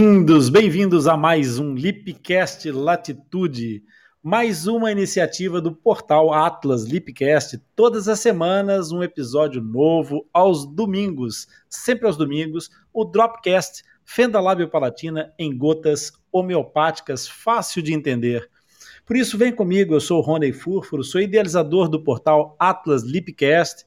Bem-vindos, bem-vindos a mais um Lipcast Latitude, mais uma iniciativa do portal Atlas Lipcast. Todas as semanas, um episódio novo aos domingos, sempre aos domingos, o Dropcast Fenda Lábio Palatina em gotas homeopáticas, fácil de entender. Por isso, vem comigo, eu sou o Rony Furfuro, sou idealizador do portal Atlas Lipcast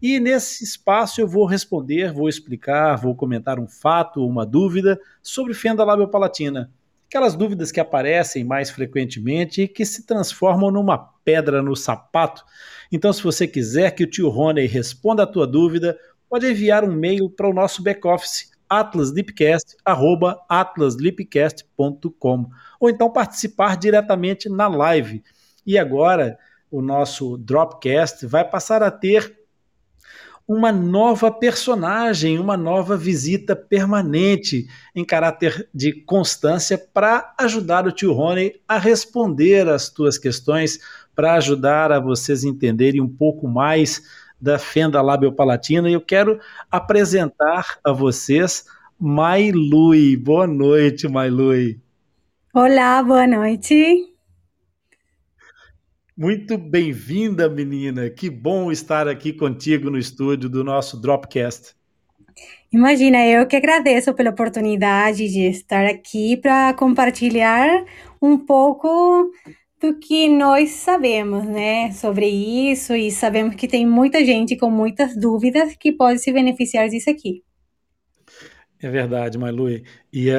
e nesse espaço eu vou responder, vou explicar, vou comentar um fato, uma dúvida sobre fenda labiopalatina. Aquelas dúvidas que aparecem mais frequentemente e que se transformam numa pedra no sapato. Então, se você quiser que o tio Rony responda a tua dúvida, pode enviar um e-mail para o nosso back-office atlaslipcast@atlaslipcast.com ou então participar diretamente na live. E agora o nosso Dropcast vai passar a ter uma nova personagem, uma nova visita permanente em caráter de constância para ajudar o tio Rony a responder as tuas questões, para ajudar a vocês entenderem um pouco mais da fenda labiopalatina. E eu quero apresentar a vocês Mailui. Boa noite, Mailui. Olá, boa noite. Muito bem-vinda, menina. Que bom estar aqui contigo no estúdio do nosso Dropcast. Imagina, eu que agradeço pela oportunidade de estar aqui para compartilhar um pouco do que nós sabemos, né, sobre isso e sabemos que tem muita gente com muitas dúvidas que pode se beneficiar disso aqui. É verdade, Mailui. E é,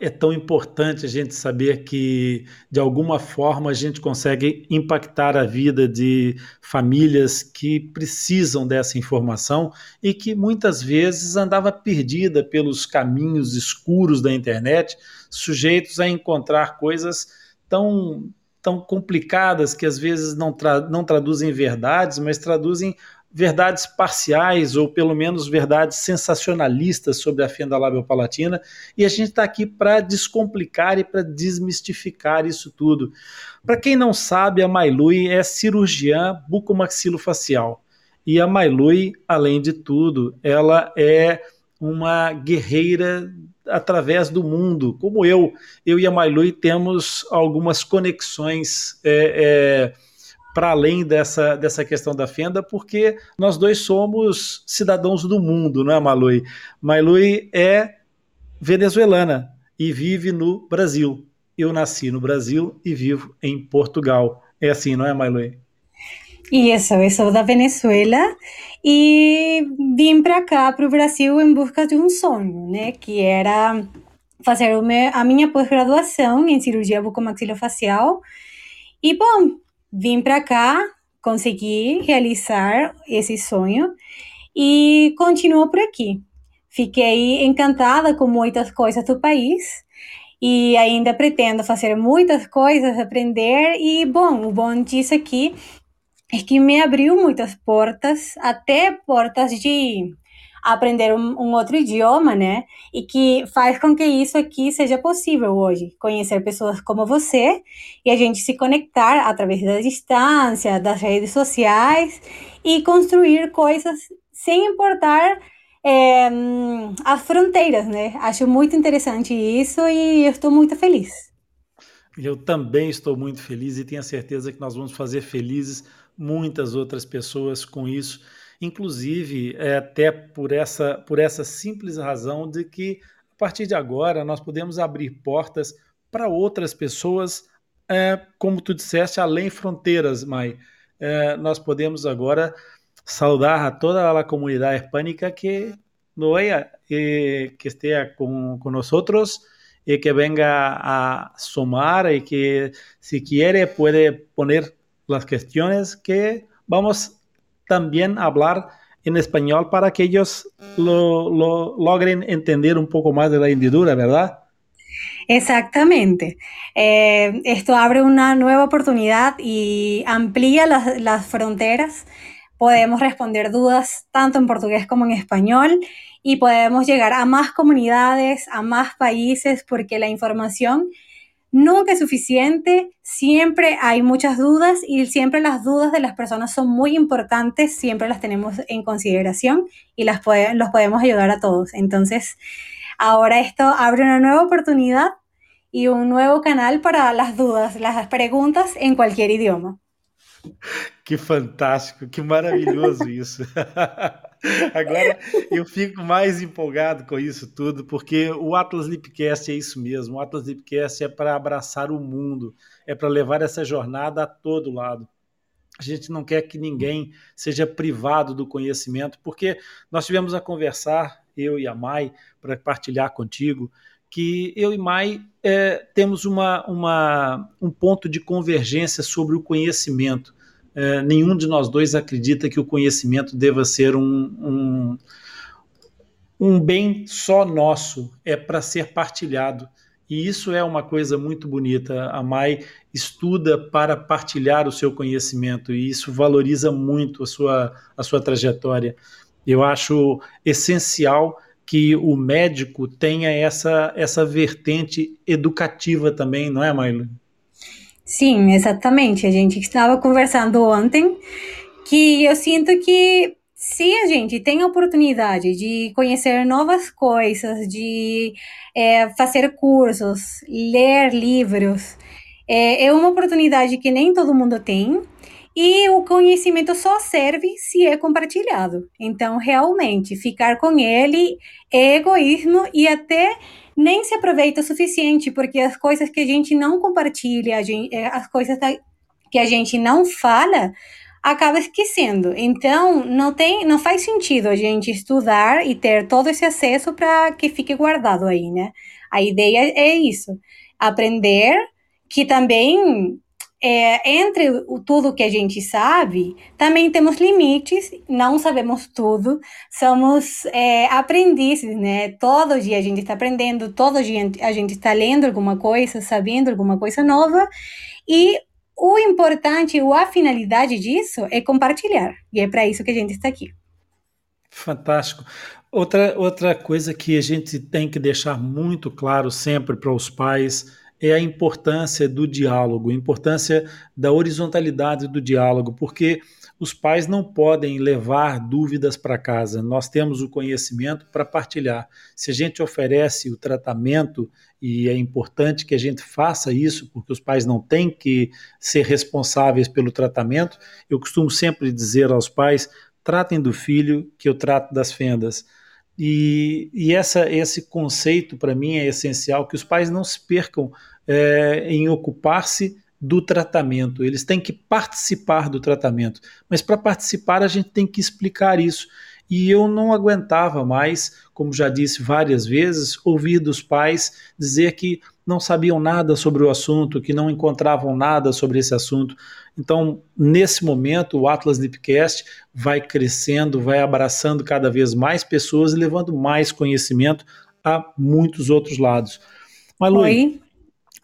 é, tão importante a gente saber que, de alguma forma, a gente consegue impactar a vida de famílias que precisam dessa informação e que muitas vezes andava perdida pelos caminhos escuros da internet, sujeitos a encontrar coisas tão, tão complicadas que às vezes não, tra não traduzem verdades, mas traduzem verdades parciais ou pelo menos verdades sensacionalistas sobre a fenda labiopalatina e a gente está aqui para descomplicar e para desmistificar isso tudo. Para quem não sabe, a Mailui é cirurgiã bucomaxilofacial e a Mailui, além de tudo, ela é uma guerreira através do mundo, como eu. Eu e a Mailui temos algumas conexões é, é, para além dessa, dessa questão da fenda, porque nós dois somos cidadãos do mundo, não é, Malui? Malui é venezuelana e vive no Brasil. Eu nasci no Brasil e vivo em Portugal. É assim, não é, Malui? Isso, eu sou da Venezuela e vim para cá, para o Brasil, em busca de um sonho, né? Que era fazer a minha pós-graduação em cirurgia bucomaxilofacial. E, bom, vim para cá, consegui realizar esse sonho e continuo por aqui. Fiquei encantada com muitas coisas do país e ainda pretendo fazer muitas coisas, aprender e bom, o bom disso aqui é que me abriu muitas portas, até portas de aprender um, um, outro idioma, né? E que faz com que isso aqui seja possível hoje. Conhecer pessoas como você e a gente se conectar através da distância, das redes sociais e construir coisas sem importar é, as fronteiras, né? Acho muito interessante isso e eu estou muito feliz. Eu também estou muito feliz e tenho a certeza que nós vamos fazer felizes muitas outras pessoas com isso inclusive é, até por essa, por essa simples razão de que a partir de agora nós podemos abrir portas para outras pessoas, é, como tu disseste, além fronteiras, Mai. É, nós podemos agora saudar a toda a comunidade hispânica que no é que esteja com, com nós e que venga a somar y que si quiere puede poner las cuestiones que vamos también hablar en español para que ellos lo, lo logren entender un poco más de la hendidura, ¿verdad? Exactamente. Eh, esto abre una nueva oportunidad y amplía las, fronteras. Podemos responder dudas tanto en portugués como en español y podemos llegar a más comunidades, a más países, porque la información nunca es suficiente, siempre hay muchas dudas y siempre las dudas de las personas son muy importantes, siempre las tenemos en consideración y las los podemos ayudar a todos. Entonces, Ahora esto abre una nueva oportunidad y un nuevo canal para las dudas, las preguntas en cualquier idioma. Que fantástico, que maravilhoso isso. Agora eu fico mais empolgado com isso tudo, porque o Atlas Lipcast é isso mesmo. O Atlas Lipcast é para abraçar o mundo, é para levar essa jornada a todo lado. A gente não quer que ninguém seja privado do conhecimento, porque nós tivemos a conversar, eu e a Mai, para partilhar contigo, que eu e Mai é, temos uma, uma, um ponto de convergência sobre o conhecimento. É, nenhum de nós dois acredita que o conhecimento deva ser um, um, um bem só nosso, é para ser partilhado. E isso é uma coisa muito bonita. A Mai estuda para partilhar o seu conhecimento e isso valoriza muito a sua, a sua trajetória. Eu acho essencial que o médico tenha essa, essa vertente educativa também, não é, Mailo? Sim, exatamente. A gente estava conversando ontem que eu sinto que se a gente tem a oportunidade de conhecer novas coisas, de é, fazer cursos, ler livros, é, é uma oportunidade que nem todo mundo tem. E o conhecimento só serve se é compartilhado. Então, realmente, ficar com ele é egoísmo e até nem se aproveita o suficiente, porque as coisas que a gente não compartilha, gente, é, as coisas que a gente não fala, acaba esquecendo. Então, não tem, não faz sentido a gente estudar e ter todo esse acesso para que fique guardado aí, né? A ideia é isso, aprender que também é, entre o, tudo que a gente sabe, também temos limites, não sabemos tudo, somos é, aprendizes, né? Todo dia a gente está aprendendo, todo dia a gente está lendo alguma coisa, sabendo alguma coisa nova, e o importante, ou a finalidade disso é compartilhar, e é para isso que a gente está aqui. Fantástico. Outra, outra coisa que a gente tem que deixar muito claro sempre para os pais é a importância do diálogo, a importância da horizontalidade do diálogo, porque os pais não podem levar dúvidas para casa. Nós temos o conhecimento para partilhar. Se a gente oferece o tratamento, e é importante que a gente faça isso, porque os pais não têm que ser responsáveis pelo tratamento, eu costumo sempre dizer aos pais: tratem do filho que eu trato das fendas. E, e essa, esse conceito, para mim, é essencial: que os pais não se percam é, em ocupar-se do tratamento, eles têm que participar do tratamento. Mas para participar, a gente tem que explicar isso. E eu não aguentava mais, como já disse várias vezes, ouvir dos pais dizer que não sabiam nada sobre o assunto, que não encontravam nada sobre esse assunto. Então, nesse momento, o Atlas Lipcast vai crescendo, vai abraçando cada vez mais pessoas e levando mais conhecimento a muitos outros lados. Mas, Oi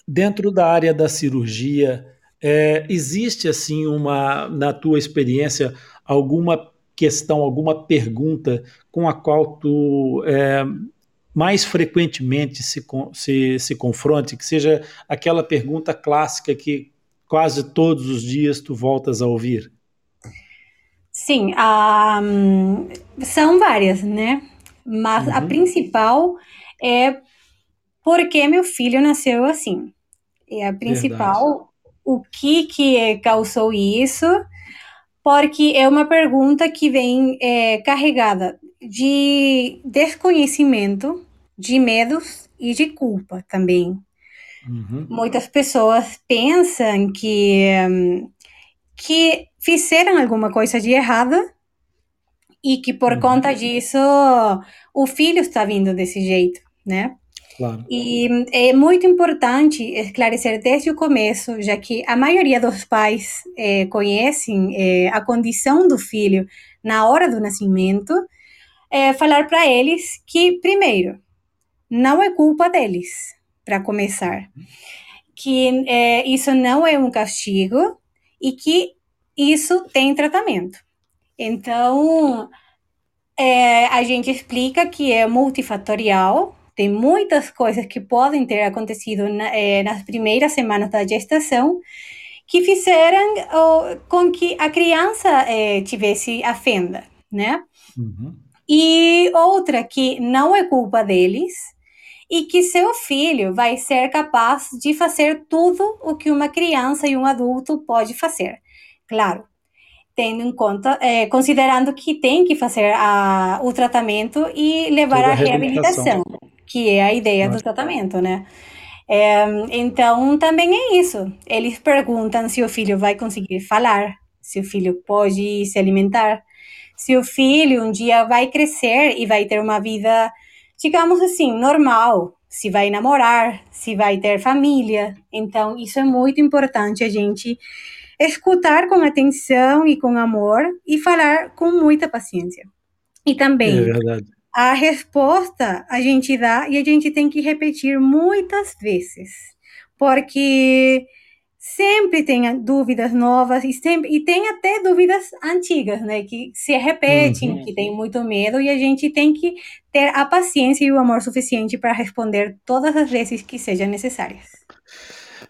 dentro da área da cirurgia, é, existe assim uma, na tua experiência, alguma questão, alguma pergunta com a qual tu é, mais frequentemente se, se, se confronte, que seja aquela pergunta clássica que quase todos os dias tu voltas a ouvir? Sim, um, são várias, né? Mas uhum. a principal é por que meu filho nasceu assim? É a principal. Verdade. O que que causou isso? Porque é uma pergunta que vem é, carregada de desconhecimento, de medos e de culpa também. Uhum. Muitas pessoas pensam que, que fizeram alguma coisa de errada e que por uhum. conta disso o filho está vindo desse jeito, né? Claro. E é muito importante esclarecer desde o começo, já que a maioria dos pais é, conhecem é, a condição do filho na hora do nascimento, é, falar para eles que, primeiro, não é culpa deles, para começar, que é, isso não é um castigo e que isso tem tratamento. Então, é, a gente explica que é multifatorial, tem muitas coisas que podem ter acontecido na, eh, nas primeiras semanas da gestação que fizeram oh, com que a criança eh, tivesse a fenda, né? Uhum. E outra que não é culpa deles, e que seu filho vai ser capaz de fazer tudo o que uma criança e um adulto pode fazer. Claro, tendo em conta, é, considerando que tem que fazer a, o tratamento e levar a, a reabilitação, que é a ideia do tratamento, né? É, então, também é isso. Eles perguntam se o filho vai conseguir falar, se o filho pode se alimentar, se o filho um dia vai crescer e vai ter uma vida, digamos assim, normal, se vai namorar, se vai ter família. Então, isso é muito importante a gente escutar com atenção e com amor e falar com muita paciência. E também, é a resposta a gente dá e a gente tem que repetir muitas vezes, porque sempre tem dúvidas novas e, sempre, e tem até dúvidas antigas, né, que se repetem, uhum. que tem muito medo e a gente tem que ter a paciência e o amor suficiente para responder todas as vezes que sejam necessárias.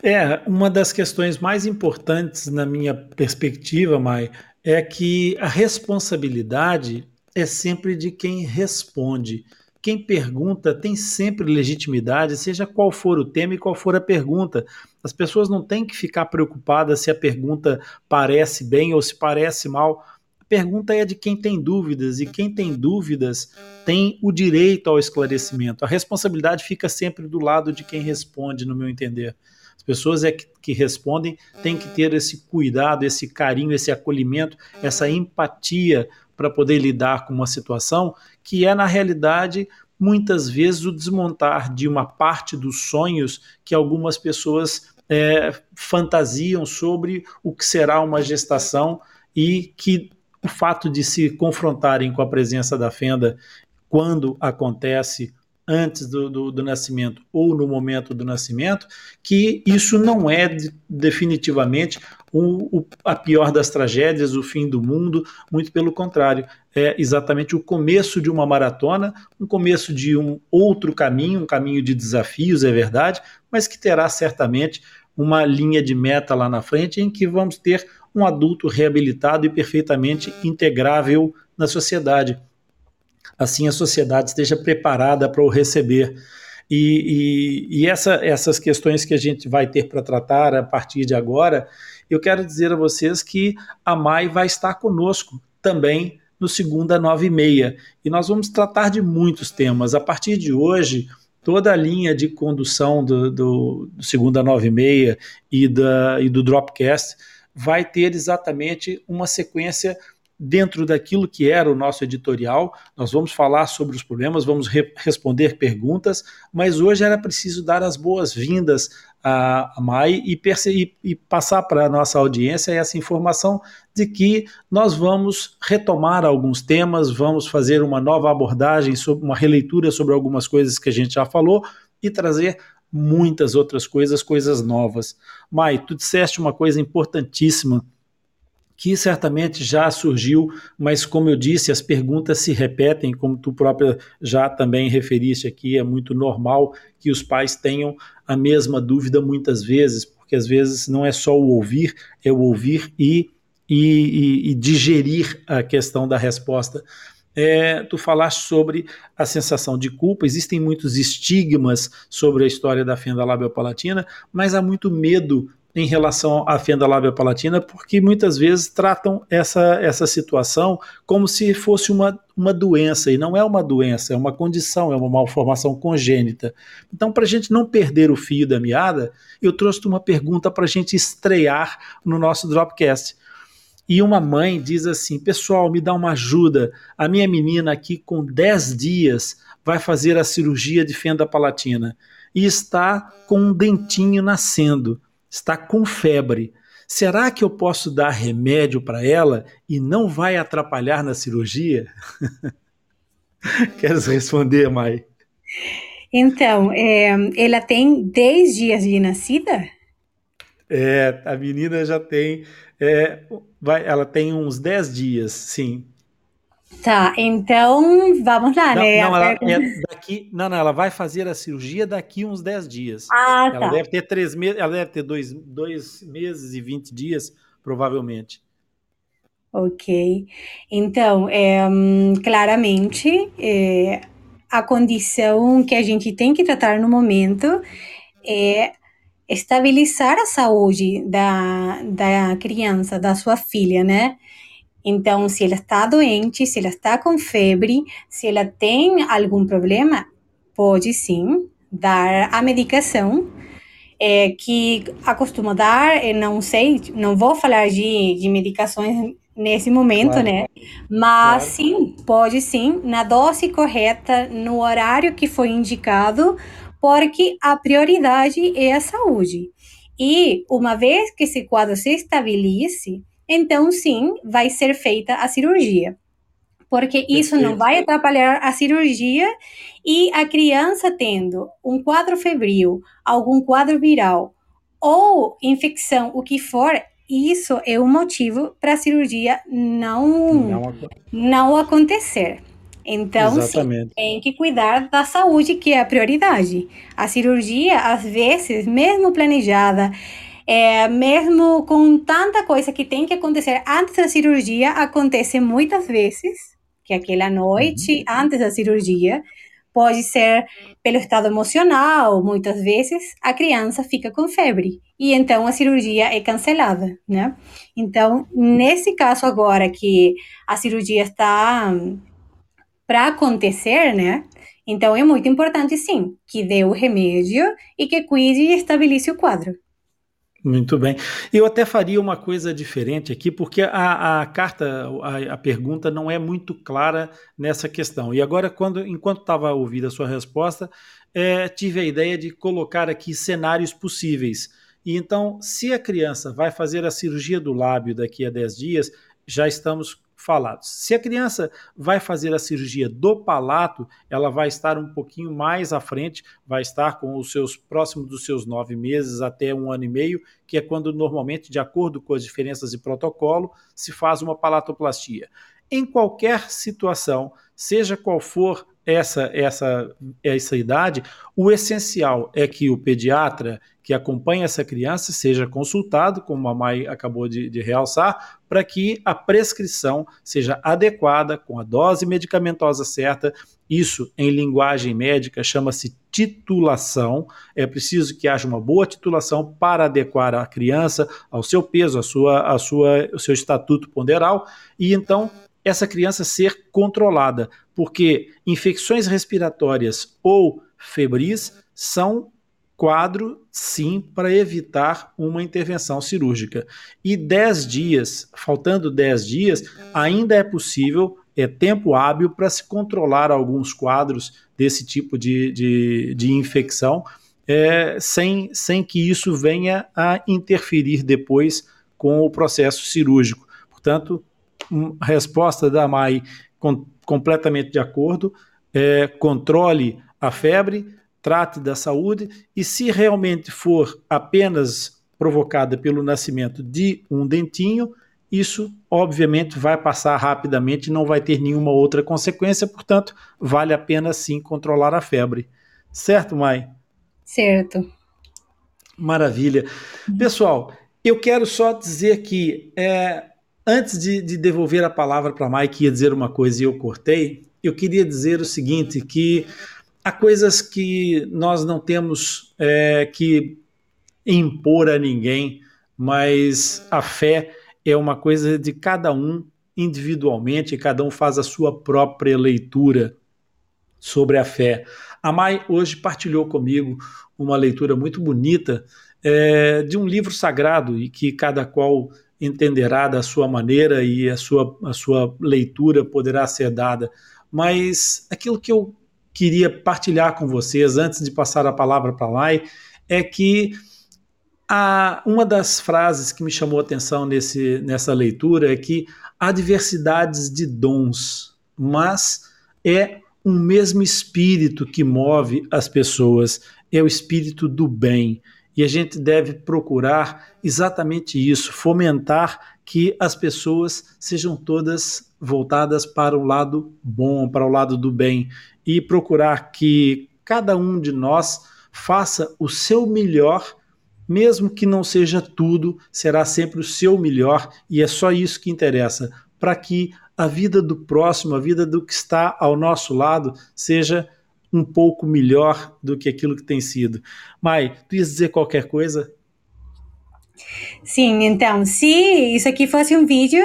É, uma das questões mais importantes na minha perspectiva, Mai, é que a responsabilidade é sempre de quem responde. Quem pergunta tem sempre legitimidade, seja qual for o tema e qual for a pergunta. As pessoas não têm que ficar preocupadas se a pergunta parece bem ou se parece mal. A pergunta é de quem tem dúvidas, e quem tem dúvidas tem o direito ao esclarecimento. A responsabilidade fica sempre do lado de quem responde, no meu entender. As pessoas é que, que respondem têm que ter esse cuidado, esse carinho, esse acolhimento, essa empatia para poder lidar com uma situação que é, na realidade, muitas vezes o desmontar de uma parte dos sonhos que algumas pessoas é, fantasiam sobre o que será uma gestação e que o fato de se confrontarem com a presença da fenda quando acontece antes do, do, do, nascimento ou no momento do nascimento, que isso não é de, definitivamente o, o, a pior das tragédias, o fim do mundo, muito pelo contrário, é exatamente o começo de uma maratona, um começo de um outro caminho, um caminho de desafios, é verdade, mas que terá certamente uma linha de meta lá na frente em que vamos ter um adulto reabilitado e perfeitamente integrável na sociedade assim a sociedade esteja preparada para o receber. E, e, e essa, essas questões que a gente vai ter para tratar a partir de agora, eu quero dizer a vocês que a MAI vai estar conosco também no segunda nove e meia. E nós vamos tratar de muitos temas. A partir de hoje, toda a linha de condução do, do, do segunda nove e meia e, da, e do Dropcast vai ter exatamente uma sequência dentro daquilo que era o nosso editorial. Nós vamos falar sobre os problemas, vamos re responder perguntas, mas hoje era preciso dar as boas-vindas a, Mai e, e, e passar para a nossa audiência essa informação de que nós vamos retomar alguns temas, vamos fazer uma nova abordagem, sobre uma releitura sobre algumas coisas que a gente já falou e trazer muitas outras coisas, coisas novas. Mai, tu disseste uma coisa importantíssima que certamente já surgiu, mas como eu disse, as perguntas se repetem, como tu própria já também referiste aqui, é muito normal que os pais tenham a mesma dúvida muitas vezes, porque às vezes não é só o ouvir, é o ouvir e, e, e, e digerir a questão da resposta. É, tu falaste sobre a sensação de culpa, existem muitos estigmas sobre a história da fenda labial palatina, mas há muito medo em relação à fenda lábia palatina, porque muitas vezes tratam essa, essa situação como se fosse uma, uma doença, e não é uma doença, é uma condição, é uma malformação congênita. Então, para a gente não perder o fio da meada, eu trouxe uma pergunta para a gente estrear no nosso Dropcast. E uma mãe diz assim: Pessoal, me dá uma ajuda. A minha menina aqui, com 10 dias, vai fazer a cirurgia de fenda palatina e está com um dentinho nascendo está com febre. Será que eu posso dar remédio para ela e não vai atrapalhar na cirurgia? Queres responder, Mai? Então, é, ela tem 10 dias de nascida? É, a menina já tem, é, vai, ela tem uns 10 dias, sim. Tá, então vamos lá, não, né? Não, ela, é daqui, não, não, ela vai fazer a cirurgia daqui uns 10 dias. Ah, ela tá. deve ter três meses, ela deve ter dois, dois meses e 20 dias, provavelmente. Ok. Então, é, claramente, é, a condição que a gente tem que tratar no momento é estabilizar a saúde da, da criança, da sua filha, né? Então, se ela está doente, se ela está com febre, se ela tem algum problema, pode sim dar a medicação é, que acostuma dar, não sei, não vou falar de, de medicações nesse momento, claro. né? Mas claro. sim, pode sim, na dose correta, no horário que foi indicado, porque a prioridade é a saúde. E uma vez que esse quadro se estabilize, então sim, vai ser feita a cirurgia. Porque isso não vai atrapalhar a cirurgia e a criança tendo um quadro febril, algum quadro viral ou infecção, o que for, isso é um motivo para a cirurgia não, não, não acontecer. Então, sim, tem que cuidar da saúde, que é a prioridade. A cirurgia, às vezes, mesmo planejada, é, mesmo com tanta coisa que tem que acontecer antes da cirurgia, acontece muitas vezes, que aquela noite, uhum. antes da cirurgia, pode ser pelo estado emocional, muitas vezes a criança fica com febre e então a cirurgia é cancelada, né? Então, nesse caso agora que a cirurgia está para acontecer, né? Então é muito importante sim que dê o remédio e que cuide e estabilize o quadro. Muito bem. Eu até faria uma coisa diferente aqui, porque a, a carta, a, a, pergunta não é muito clara nessa questão. E agora, quando, enquanto estava ouvindo a sua resposta, é, tive a ideia de colocar aqui cenários possíveis. E então, se a criança vai fazer a cirurgia do lábio daqui a 10 dias, já estamos falados. Se a criança vai fazer a cirurgia do palato, ela vai estar um pouquinho mais à frente, vai estar com os seus próximos dos seus nove meses até um ano e meio, que é quando normalmente, de acordo com as diferenças de protocolo, se faz uma palatoplastia. Em qualquer situação, seja qual for essa, essa, essa idade, o essencial é que o pediatra que acompanha essa criança seja consultado, como a Mai acabou de, de realçar, para que a prescrição seja adequada, com a dose medicamentosa certa. Isso, em linguagem médica, chama-se titulação. É preciso que haja uma boa titulação para adequar a criança ao seu peso, à sua, à sua, ao seu estatuto ponderal, e então essa criança ser controlada, porque infecções respiratórias ou febris são quadro, sim, para evitar uma intervenção cirúrgica. E 10 dias, faltando 10 dias, ainda é possível, é tempo hábil para se controlar alguns quadros desse tipo de, de, de infecção, é, sem, sem que isso venha a interferir depois com o processo cirúrgico. Portanto, resposta da MAI com, completamente de acordo, é, controle a febre, trate da saúde e se realmente for apenas provocada pelo nascimento de um dentinho, isso obviamente vai passar rapidamente e não vai ter nenhuma outra consequência, portanto, vale a pena sim controlar a febre. Certo, Mai? Certo. Maravilha. Pessoal, eu quero só dizer que é, Antes de, de devolver a palavra para Mike, ia dizer uma coisa e eu cortei, eu queria dizer o seguinte, que há coisas que nós não temos é, que impor a ninguém, mas a fé é uma coisa de cada um individualmente, cada um faz a sua própria leitura sobre a fé. A Mai hoje partilhou comigo uma leitura muito bonita é, de um livro sagrado e que cada qual entenderá da sua maneira e a sua, a sua leitura poderá ser dada. Mas aquilo que eu queria partilhar com vocês antes de passar a palavra para lá é que a, uma das frases que me chamou a atenção nesse, nessa leitura é que há diversidades de dons, mas é um mesmo espírito que move as pessoas, é o espírito do bem. E a gente deve procurar exatamente isso, fomentar que as pessoas sejam todas voltadas para o lado bom, para o lado do bem, e procurar que cada um de nós faça o seu melhor, mesmo que não seja tudo, será sempre o seu melhor, e é só isso que interessa, para que a vida do próximo, a vida do que está ao nosso lado, seja um pouco melhor do que aquilo que tem sido. Mai, tu ias dizer qualquer coisa? Sim, então, se isso aqui fosse um vídeo,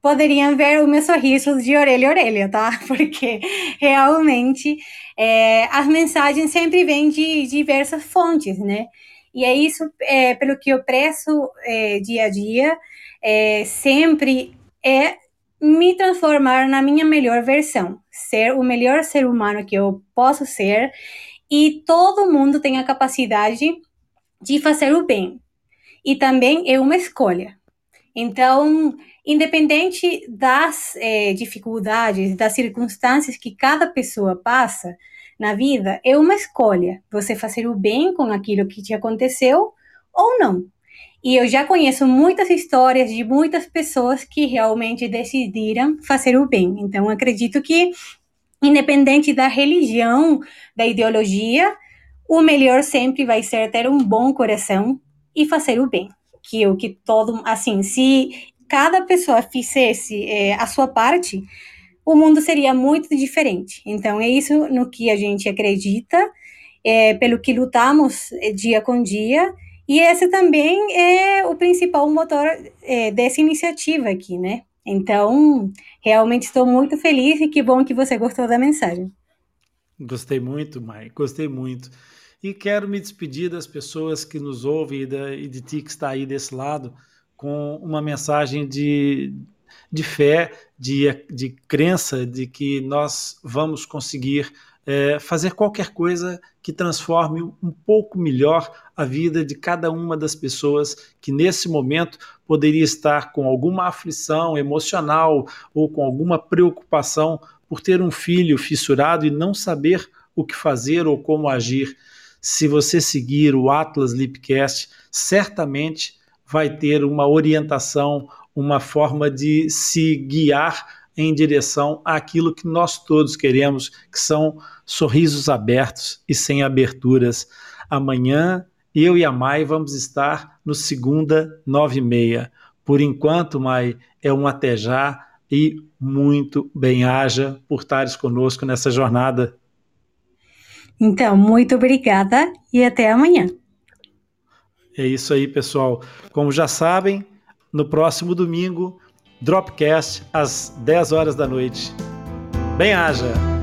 poderiam ver o meu sorriso de orelha a orelha, tá? Porque realmente é, as mensagens sempre vêm de diversas fontes, né? E é isso é, pelo que eu prezo é, dia a dia, é, sempre é me transformar na minha melhor versão, ser o melhor ser humano que eu posso ser, e todo mundo tem a capacidade de fazer o bem. E também é uma escolha. Então, independente das é, dificuldades, das circunstâncias que cada pessoa passa na vida, é uma escolha. Você fazer o bem com aquilo que te aconteceu ou não. E eu já conheço muitas histórias de muitas pessoas que realmente decidiram fazer o bem. Então, acredito que, independente da religião, da ideologia, o melhor sempre vai ser ter um bom coração e fazer o bem. Que o que todo, assim, se cada pessoa fizesse é, a sua parte, o mundo seria muito diferente. Então, é isso no que a gente acredita, é, pelo que lutamos é, dia com dia, e esse também é o principal motor é, dessa iniciativa aqui, né? Então, realmente estou muito feliz e que bom que você gostou da mensagem. Gostei muito, Mai, gostei muito. E quero me despedir das pessoas que nos ouvem e, da, e de ti que está aí desse lado, com uma mensagem de, de fé, de, de crença de que nós vamos conseguir é, fazer qualquer coisa que transforme um pouco melhor a vida de cada uma das pessoas que nesse momento poderia estar com alguma aflição emocional ou com alguma preocupação por ter um filho fissurado e não saber o que fazer ou como agir. Se você seguir o Atlas Lipcast, certamente vai ter uma orientação, uma forma de se guiar em direção àquilo que nós todos queremos, que são sorrisos abertos e sem aberturas. Amanhã, eu e a Mai vamos estar no segunda nove e meia. Por enquanto, Mai, é um até já e muito bem-haja por estares conosco nessa jornada. Então, muito obrigada e até amanhã. É isso aí, pessoal. Como já sabem, no próximo domingo, Dropcast às 10 horas da noite. Bem-haja!